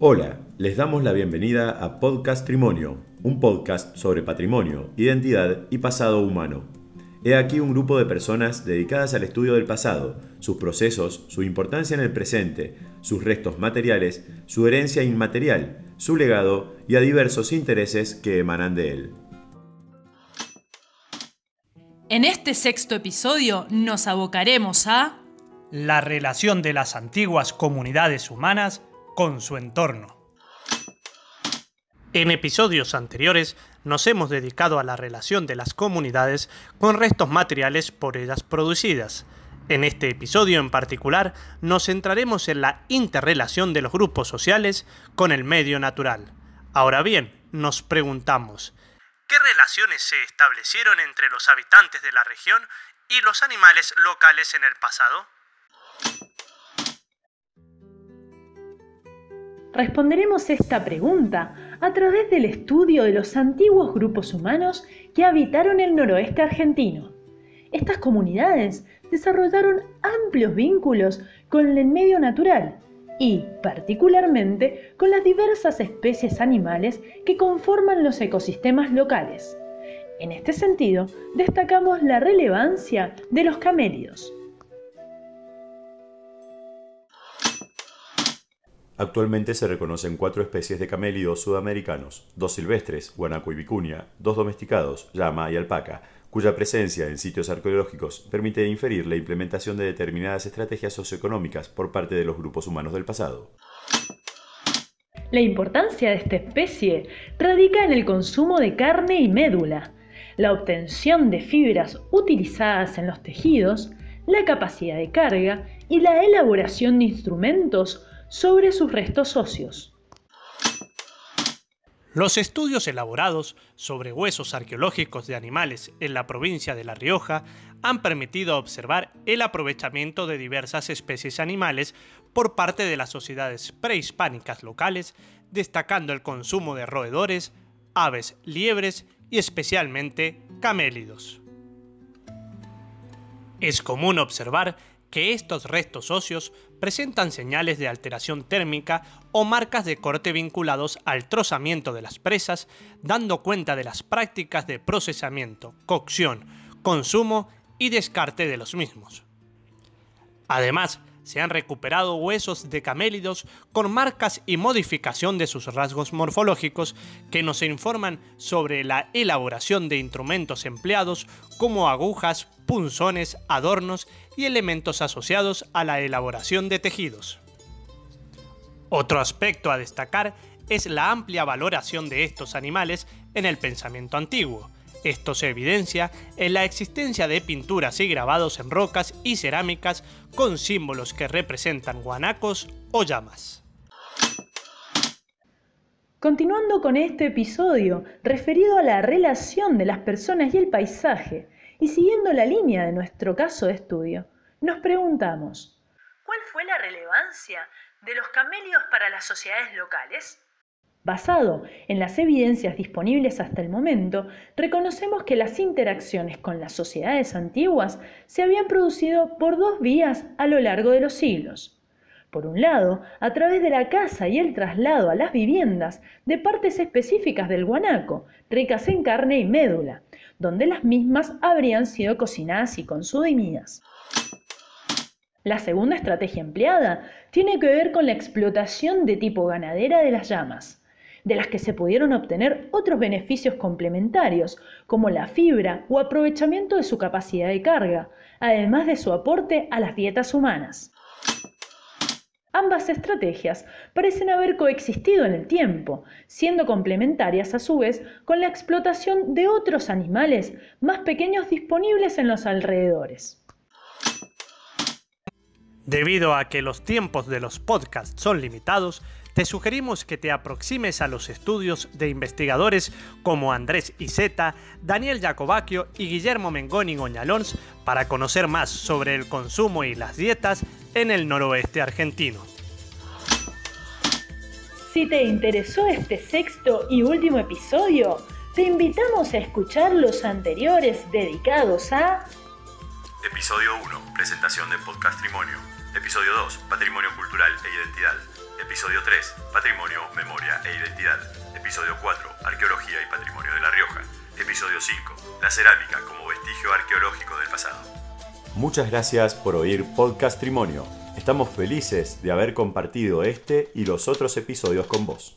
Hola, les damos la bienvenida a Podcast Trimonio, un podcast sobre patrimonio, identidad y pasado humano. He aquí un grupo de personas dedicadas al estudio del pasado, sus procesos, su importancia en el presente, sus restos materiales, su herencia inmaterial, su legado y a diversos intereses que emanan de él. En este sexto episodio nos abocaremos a la relación de las antiguas comunidades humanas con su entorno. En episodios anteriores nos hemos dedicado a la relación de las comunidades con restos materiales por ellas producidas. En este episodio en particular nos centraremos en la interrelación de los grupos sociales con el medio natural. Ahora bien, nos preguntamos, ¿qué relaciones se establecieron entre los habitantes de la región y los animales locales en el pasado? Responderemos esta pregunta a través del estudio de los antiguos grupos humanos que habitaron el noroeste argentino. Estas comunidades desarrollaron amplios vínculos con el medio natural y, particularmente, con las diversas especies animales que conforman los ecosistemas locales. En este sentido, destacamos la relevancia de los camélidos. Actualmente se reconocen cuatro especies de camélidos sudamericanos, dos silvestres, guanaco y vicuña, dos domesticados, llama y alpaca, cuya presencia en sitios arqueológicos permite inferir la implementación de determinadas estrategias socioeconómicas por parte de los grupos humanos del pasado. La importancia de esta especie radica en el consumo de carne y médula, la obtención de fibras utilizadas en los tejidos, la capacidad de carga y la elaboración de instrumentos sobre sus restos óseos. Los estudios elaborados sobre huesos arqueológicos de animales en la provincia de La Rioja han permitido observar el aprovechamiento de diversas especies animales por parte de las sociedades prehispánicas locales, destacando el consumo de roedores, aves, liebres y especialmente camélidos. Es común observar que estos restos óseos presentan señales de alteración térmica o marcas de corte vinculados al trozamiento de las presas, dando cuenta de las prácticas de procesamiento, cocción, consumo y descarte de los mismos. Además, se han recuperado huesos de camélidos con marcas y modificación de sus rasgos morfológicos que nos informan sobre la elaboración de instrumentos empleados como agujas, punzones, adornos y elementos asociados a la elaboración de tejidos. Otro aspecto a destacar es la amplia valoración de estos animales en el pensamiento antiguo, esto se evidencia en la existencia de pinturas y grabados en rocas y cerámicas con símbolos que representan guanacos o llamas. Continuando con este episodio referido a la relación de las personas y el paisaje, y siguiendo la línea de nuestro caso de estudio, nos preguntamos, ¿cuál fue la relevancia de los camelios para las sociedades locales? Basado en las evidencias disponibles hasta el momento, reconocemos que las interacciones con las sociedades antiguas se habían producido por dos vías a lo largo de los siglos. Por un lado, a través de la caza y el traslado a las viviendas de partes específicas del guanaco, ricas en carne y médula, donde las mismas habrían sido cocinadas y consumidas. La segunda estrategia empleada tiene que ver con la explotación de tipo ganadera de las llamas de las que se pudieron obtener otros beneficios complementarios, como la fibra o aprovechamiento de su capacidad de carga, además de su aporte a las dietas humanas. Ambas estrategias parecen haber coexistido en el tiempo, siendo complementarias a su vez con la explotación de otros animales más pequeños disponibles en los alrededores. Debido a que los tiempos de los podcasts son limitados, te sugerimos que te aproximes a los estudios de investigadores como Andrés Iseta, Daniel Jacobacchio y Guillermo Mengoni Goñalons para conocer más sobre el consumo y las dietas en el noroeste argentino. Si te interesó este sexto y último episodio, te invitamos a escuchar los anteriores dedicados a... Episodio 1, presentación de Podcast Trimonio. Episodio 2, Patrimonio Cultural e Identidad. Episodio 3, Patrimonio, Memoria e Identidad. Episodio 4, Arqueología y Patrimonio de La Rioja. Episodio 5, La cerámica como vestigio arqueológico del pasado. Muchas gracias por oír Podcast Trimonio. Estamos felices de haber compartido este y los otros episodios con vos.